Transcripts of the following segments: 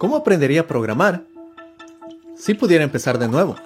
¿Cómo aprendería a programar si pudiera empezar de nuevo?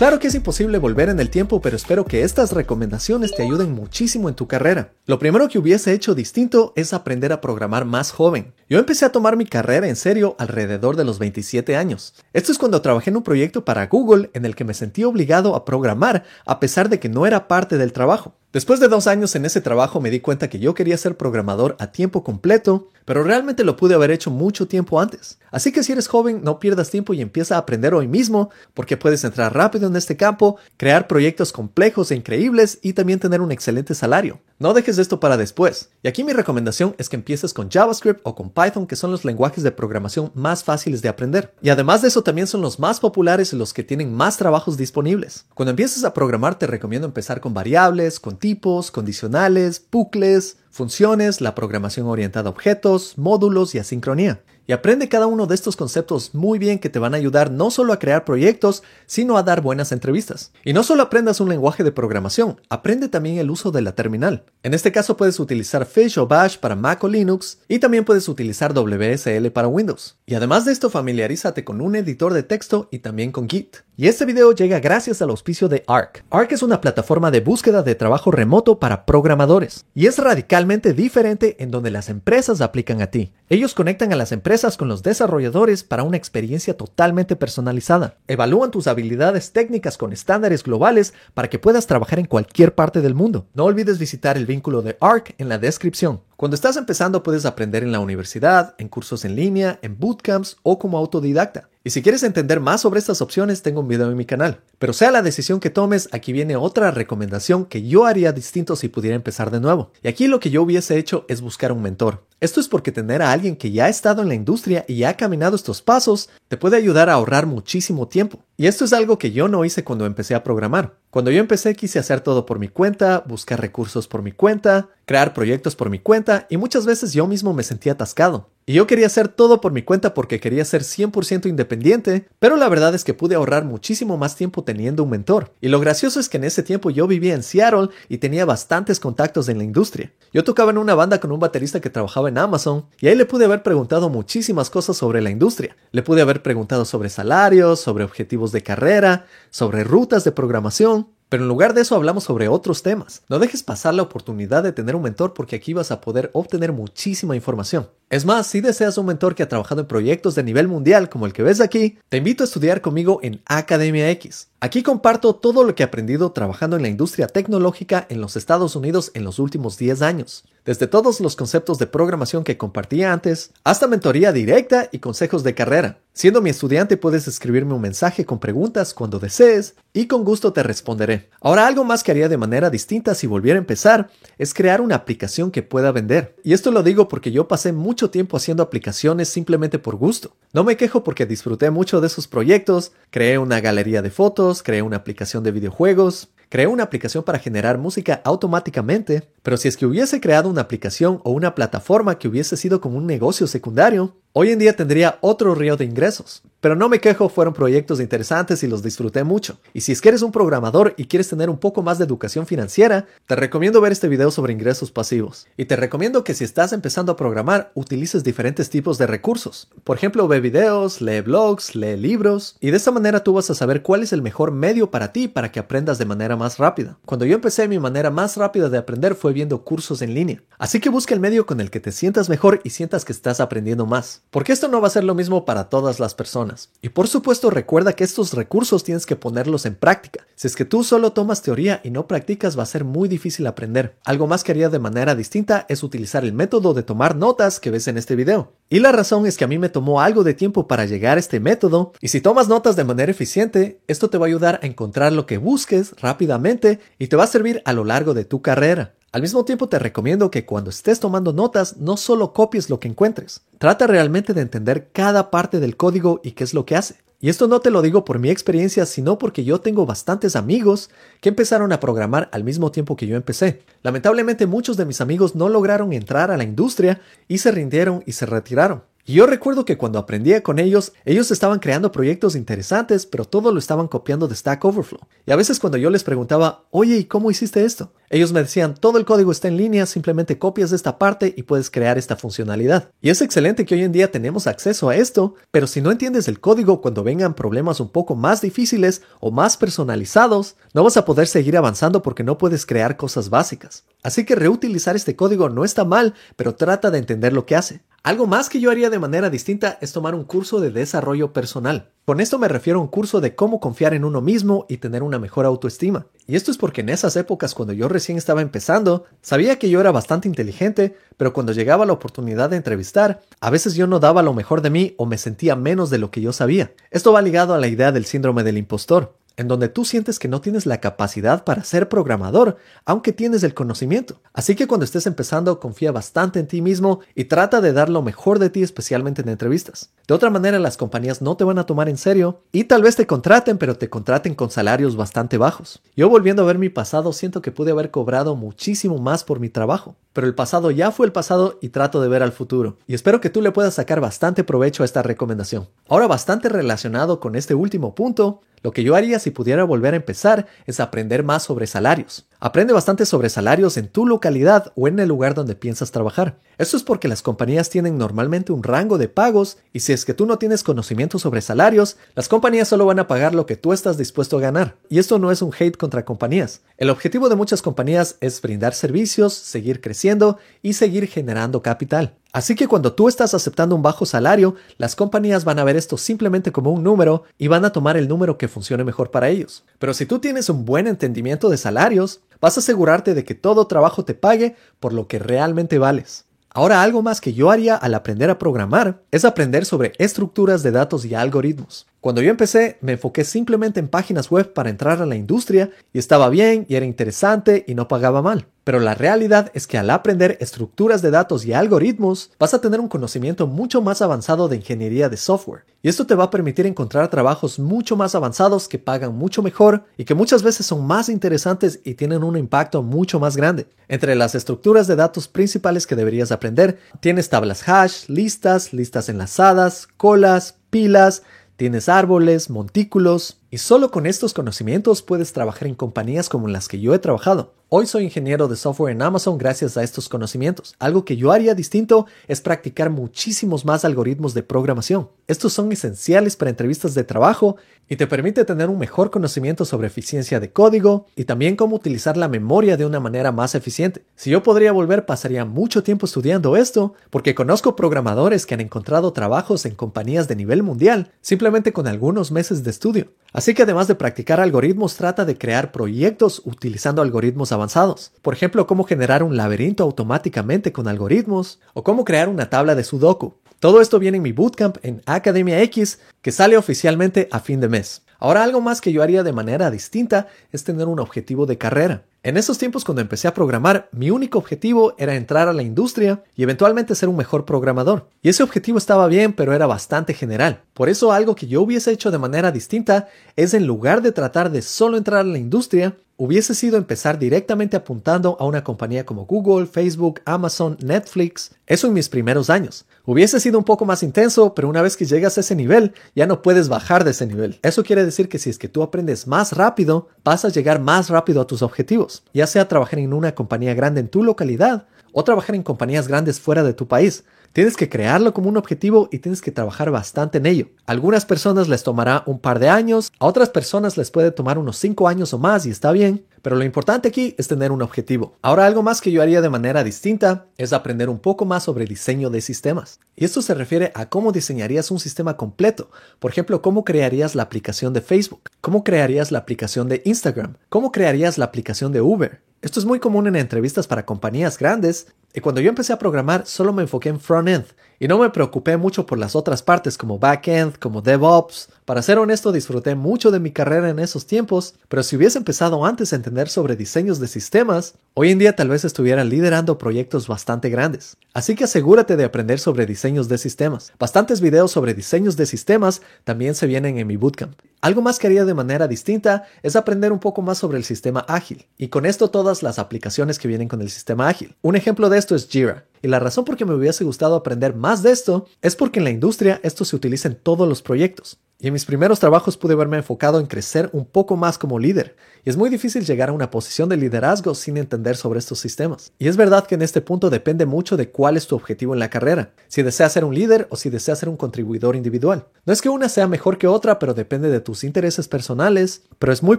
Claro que es imposible volver en el tiempo, pero espero que estas recomendaciones te ayuden muchísimo en tu carrera. Lo primero que hubiese hecho distinto es aprender a programar más joven. Yo empecé a tomar mi carrera en serio alrededor de los 27 años. Esto es cuando trabajé en un proyecto para Google en el que me sentí obligado a programar a pesar de que no era parte del trabajo. Después de dos años en ese trabajo me di cuenta que yo quería ser programador a tiempo completo, pero realmente lo pude haber hecho mucho tiempo antes. Así que si eres joven, no pierdas tiempo y empieza a aprender hoy mismo, porque puedes entrar rápido en este campo, crear proyectos complejos e increíbles y también tener un excelente salario. No dejes esto para después. Y aquí mi recomendación es que empieces con JavaScript o con Python, que son los lenguajes de programación más fáciles de aprender. Y además de eso también son los más populares y los que tienen más trabajos disponibles. Cuando empieces a programar te recomiendo empezar con variables, con tipos, condicionales, bucles, funciones, la programación orientada a objetos, módulos y asincronía. Y aprende cada uno de estos conceptos muy bien que te van a ayudar no solo a crear proyectos, sino a dar buenas entrevistas. Y no solo aprendas un lenguaje de programación, aprende también el uso de la terminal. En este caso puedes utilizar Fish o Bash para Mac o Linux y también puedes utilizar WSL para Windows. Y además de esto familiarízate con un editor de texto y también con Git. Y este video llega gracias al auspicio de Arc. Arc es una plataforma de búsqueda de trabajo remoto para programadores y es radicalmente diferente en donde las empresas aplican a ti. Ellos conectan a las empresas con los desarrolladores para una experiencia totalmente personalizada. Evalúan tus habilidades técnicas con estándares globales para que puedas trabajar en cualquier parte del mundo. No olvides visitar el vínculo de Arc en la descripción. Cuando estás empezando puedes aprender en la universidad, en cursos en línea, en bootcamps o como autodidacta. Y si quieres entender más sobre estas opciones, tengo un video en mi canal. Pero sea la decisión que tomes, aquí viene otra recomendación que yo haría distinto si pudiera empezar de nuevo. Y aquí lo que yo hubiese hecho es buscar un mentor. Esto es porque tener a alguien que ya ha estado en la industria y ha caminado estos pasos te puede ayudar a ahorrar muchísimo tiempo. Y esto es algo que yo no hice cuando empecé a programar. Cuando yo empecé quise hacer todo por mi cuenta, buscar recursos por mi cuenta, crear proyectos por mi cuenta y muchas veces yo mismo me sentía atascado. Y yo quería hacer todo por mi cuenta porque quería ser 100% independiente, pero la verdad es que pude ahorrar muchísimo más tiempo teniendo un mentor. Y lo gracioso es que en ese tiempo yo vivía en Seattle y tenía bastantes contactos en la industria. Yo tocaba en una banda con un baterista que trabajaba en Amazon y ahí le pude haber preguntado muchísimas cosas sobre la industria. Le pude haber preguntado sobre salarios, sobre objetivos de carrera, sobre rutas de programación. Pero en lugar de eso hablamos sobre otros temas. No dejes pasar la oportunidad de tener un mentor porque aquí vas a poder obtener muchísima información. Es más, si deseas un mentor que ha trabajado en proyectos de nivel mundial como el que ves aquí, te invito a estudiar conmigo en Academia X. Aquí comparto todo lo que he aprendido trabajando en la industria tecnológica en los Estados Unidos en los últimos 10 años. Desde todos los conceptos de programación que compartía antes, hasta mentoría directa y consejos de carrera. Siendo mi estudiante puedes escribirme un mensaje con preguntas cuando desees y con gusto te responderé. Ahora algo más que haría de manera distinta si volviera a empezar es crear una aplicación que pueda vender. Y esto lo digo porque yo pasé mucho tiempo haciendo aplicaciones simplemente por gusto. No me quejo porque disfruté mucho de esos proyectos, creé una galería de fotos, creé una aplicación de videojuegos, creé una aplicación para generar música automáticamente, pero si es que hubiese creado una aplicación o una plataforma que hubiese sido como un negocio secundario, hoy en día tendría otro río de ingresos. Pero no me quejo, fueron proyectos interesantes y los disfruté mucho. Y si es que eres un programador y quieres tener un poco más de educación financiera, te recomiendo ver este video sobre ingresos pasivos. Y te recomiendo que si estás empezando a programar, utilices diferentes tipos de recursos. Por ejemplo, ve videos, lee blogs, lee libros, y de esta manera tú vas a saber cuál es el mejor medio para ti para que aprendas de manera más rápida. Cuando yo empecé, mi manera más rápida de aprender fue viendo cursos en línea. Así que busca el medio con el que te sientas mejor y sientas que estás aprendiendo más. Porque esto no va a ser lo mismo para todas las personas. Y por supuesto recuerda que estos recursos tienes que ponerlos en práctica. Si es que tú solo tomas teoría y no practicas va a ser muy difícil aprender. Algo más que haría de manera distinta es utilizar el método de tomar notas que ves en este video. Y la razón es que a mí me tomó algo de tiempo para llegar a este método y si tomas notas de manera eficiente, esto te va a ayudar a encontrar lo que busques rápidamente y te va a servir a lo largo de tu carrera. Al mismo tiempo te recomiendo que cuando estés tomando notas no solo copies lo que encuentres, trata realmente de entender cada parte del código y qué es lo que hace. Y esto no te lo digo por mi experiencia, sino porque yo tengo bastantes amigos que empezaron a programar al mismo tiempo que yo empecé. Lamentablemente muchos de mis amigos no lograron entrar a la industria y se rindieron y se retiraron. Y yo recuerdo que cuando aprendía con ellos, ellos estaban creando proyectos interesantes, pero todo lo estaban copiando de Stack Overflow. Y a veces cuando yo les preguntaba, oye, ¿y cómo hiciste esto? Ellos me decían, todo el código está en línea, simplemente copias esta parte y puedes crear esta funcionalidad. Y es excelente que hoy en día tenemos acceso a esto, pero si no entiendes el código cuando vengan problemas un poco más difíciles o más personalizados, no vas a poder seguir avanzando porque no puedes crear cosas básicas. Así que reutilizar este código no está mal, pero trata de entender lo que hace. Algo más que yo haría de manera distinta es tomar un curso de desarrollo personal. Con esto me refiero a un curso de cómo confiar en uno mismo y tener una mejor autoestima. Y esto es porque en esas épocas cuando yo recién estaba empezando, sabía que yo era bastante inteligente, pero cuando llegaba la oportunidad de entrevistar, a veces yo no daba lo mejor de mí o me sentía menos de lo que yo sabía. Esto va ligado a la idea del síndrome del impostor en donde tú sientes que no tienes la capacidad para ser programador, aunque tienes el conocimiento. Así que cuando estés empezando, confía bastante en ti mismo y trata de dar lo mejor de ti, especialmente en entrevistas. De otra manera, las compañías no te van a tomar en serio y tal vez te contraten, pero te contraten con salarios bastante bajos. Yo volviendo a ver mi pasado, siento que pude haber cobrado muchísimo más por mi trabajo, pero el pasado ya fue el pasado y trato de ver al futuro. Y espero que tú le puedas sacar bastante provecho a esta recomendación. Ahora, bastante relacionado con este último punto, lo que yo haría si pudiera volver a empezar es aprender más sobre salarios. Aprende bastante sobre salarios en tu localidad o en el lugar donde piensas trabajar. Esto es porque las compañías tienen normalmente un rango de pagos y si es que tú no tienes conocimiento sobre salarios, las compañías solo van a pagar lo que tú estás dispuesto a ganar. Y esto no es un hate contra compañías. El objetivo de muchas compañías es brindar servicios, seguir creciendo y seguir generando capital. Así que cuando tú estás aceptando un bajo salario, las compañías van a ver esto simplemente como un número y van a tomar el número que funcione mejor para ellos. Pero si tú tienes un buen entendimiento de salarios, vas a asegurarte de que todo trabajo te pague por lo que realmente vales. Ahora algo más que yo haría al aprender a programar es aprender sobre estructuras de datos y algoritmos. Cuando yo empecé me enfoqué simplemente en páginas web para entrar a la industria y estaba bien y era interesante y no pagaba mal. Pero la realidad es que al aprender estructuras de datos y algoritmos, vas a tener un conocimiento mucho más avanzado de ingeniería de software. Y esto te va a permitir encontrar trabajos mucho más avanzados que pagan mucho mejor y que muchas veces son más interesantes y tienen un impacto mucho más grande. Entre las estructuras de datos principales que deberías aprender, tienes tablas hash, listas, listas enlazadas, colas, pilas, tienes árboles, montículos, y solo con estos conocimientos puedes trabajar en compañías como las que yo he trabajado. Hoy soy ingeniero de software en Amazon gracias a estos conocimientos. Algo que yo haría distinto es practicar muchísimos más algoritmos de programación. Estos son esenciales para entrevistas de trabajo y te permite tener un mejor conocimiento sobre eficiencia de código y también cómo utilizar la memoria de una manera más eficiente. Si yo podría volver, pasaría mucho tiempo estudiando esto porque conozco programadores que han encontrado trabajos en compañías de nivel mundial simplemente con algunos meses de estudio. Así que además de practicar algoritmos, trata de crear proyectos utilizando algoritmos avanzados. Por ejemplo, cómo generar un laberinto automáticamente con algoritmos o cómo crear una tabla de Sudoku. Todo esto viene en mi bootcamp en Academia X que sale oficialmente a fin de mes. Ahora algo más que yo haría de manera distinta es tener un objetivo de carrera. En esos tiempos cuando empecé a programar, mi único objetivo era entrar a la industria y eventualmente ser un mejor programador. Y ese objetivo estaba bien, pero era bastante general. Por eso algo que yo hubiese hecho de manera distinta es en lugar de tratar de solo entrar a la industria, hubiese sido empezar directamente apuntando a una compañía como Google, Facebook, Amazon, Netflix, eso en mis primeros años. Hubiese sido un poco más intenso, pero una vez que llegas a ese nivel, ya no puedes bajar de ese nivel. Eso quiere decir que si es que tú aprendes más rápido, vas a llegar más rápido a tus objetivos, ya sea trabajar en una compañía grande en tu localidad o trabajar en compañías grandes fuera de tu país. Tienes que crearlo como un objetivo y tienes que trabajar bastante en ello. A algunas personas les tomará un par de años, a otras personas les puede tomar unos 5 años o más y está bien, pero lo importante aquí es tener un objetivo. Ahora algo más que yo haría de manera distinta es aprender un poco más sobre diseño de sistemas. Y esto se refiere a cómo diseñarías un sistema completo. Por ejemplo, cómo crearías la aplicación de Facebook, cómo crearías la aplicación de Instagram, cómo crearías la aplicación de Uber. Esto es muy común en entrevistas para compañías grandes y cuando yo empecé a programar solo me enfoqué en front-end y no me preocupé mucho por las otras partes como back-end, como DevOps, Para ser honesto, disfruté mucho de mi carrera en esos tiempos, pero si hubiese empezado antes a entender sobre diseños de sistemas, hoy en día tal vez estuviera liderando proyectos bastante grandes. Así que asegúrate de aprender sobre diseños de sistemas. Bastantes videos sobre diseños de sistemas también se vienen en mi bootcamp. Algo más que haría de manera distinta es aprender un poco más sobre el sistema ágil, y con esto todas las aplicaciones que vienen con el sistema ágil. Un ejemplo de esto es Jira. Y la razón por que me hubiese gustado aprender más de esto es porque en la industria esto se utiliza en todos los proyectos. Y en mis primeros trabajos pude verme enfocado en crecer un poco más como líder. Y es muy difícil llegar a una posición de liderazgo sin entender sobre estos sistemas. Y es verdad que en este punto depende mucho de cuál es tu objetivo en la carrera, si deseas ser un líder o si deseas ser un contribuidor individual. No es que una sea mejor que otra, pero depende de tus intereses personales, pero es muy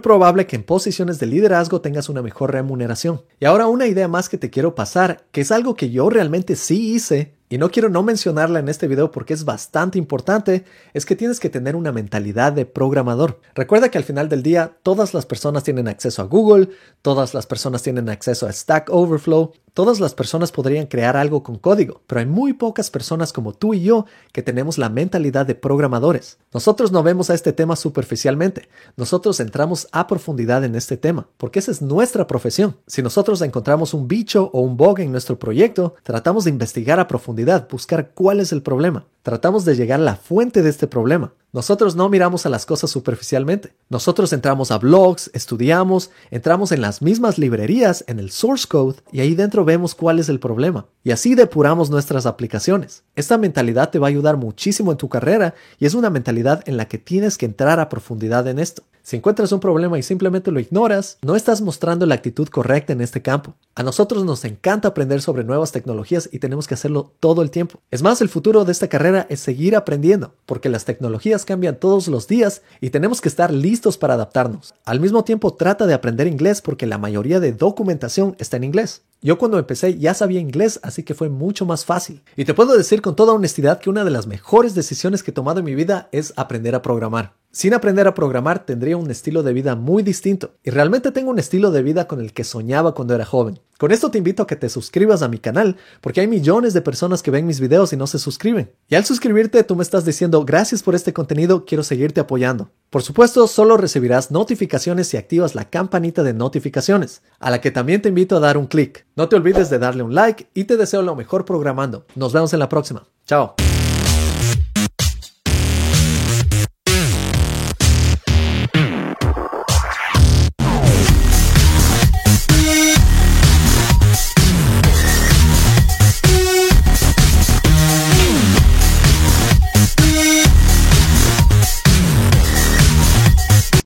probable que en posiciones de liderazgo tengas una mejor remuneración. Y ahora una idea más que te quiero pasar, que es algo que yo realmente sí hice y no quiero no mencionarla en este video porque es bastante importante, es que tienes que tener una mentalidad de programador. Recuerda que al final del día todas las personas tienen acceso a Google, todas las personas tienen acceso a Stack Overflow, todas las personas podrían crear algo con código, pero hay muy pocas personas como tú y yo que tenemos la mentalidad de programadores. Nosotros no vemos a este tema superficialmente, nosotros entramos a profundidad en este tema, porque esa es nuestra profesión. Si nosotros encontramos un bicho o un bug en nuestro proyecto, tratamos de investigar a profundidad buscar cuál es el problema. Tratamos de llegar a la fuente de este problema. Nosotros no miramos a las cosas superficialmente. Nosotros entramos a blogs, estudiamos, entramos en las mismas librerías, en el source code, y ahí dentro vemos cuál es el problema. Y así depuramos nuestras aplicaciones. Esta mentalidad te va a ayudar muchísimo en tu carrera y es una mentalidad en la que tienes que entrar a profundidad en esto. Si encuentras un problema y simplemente lo ignoras, no estás mostrando la actitud correcta en este campo. A nosotros nos encanta aprender sobre nuevas tecnologías y tenemos que hacerlo todo el tiempo. Es más, el futuro de esta carrera es seguir aprendiendo, porque las tecnologías cambian todos los días y tenemos que estar listos para adaptarnos. Al mismo tiempo, trata de aprender inglés porque la mayoría de documentación está en inglés. Yo cuando empecé ya sabía inglés, así que fue mucho más fácil. Y te puedo decir con toda honestidad que una de las mejores decisiones que he tomado en mi vida es aprender a programar. Sin aprender a programar tendría un estilo de vida muy distinto. Y realmente tengo un estilo de vida con el que soñaba cuando era joven. Con esto te invito a que te suscribas a mi canal, porque hay millones de personas que ven mis videos y no se suscriben. Y al suscribirte tú me estás diciendo gracias por este contenido, quiero seguirte apoyando. Por supuesto, solo recibirás notificaciones si activas la campanita de notificaciones, a la que también te invito a dar un clic. No te olvides de darle un like y te deseo lo mejor programando. Nos vemos en la próxima. Chao.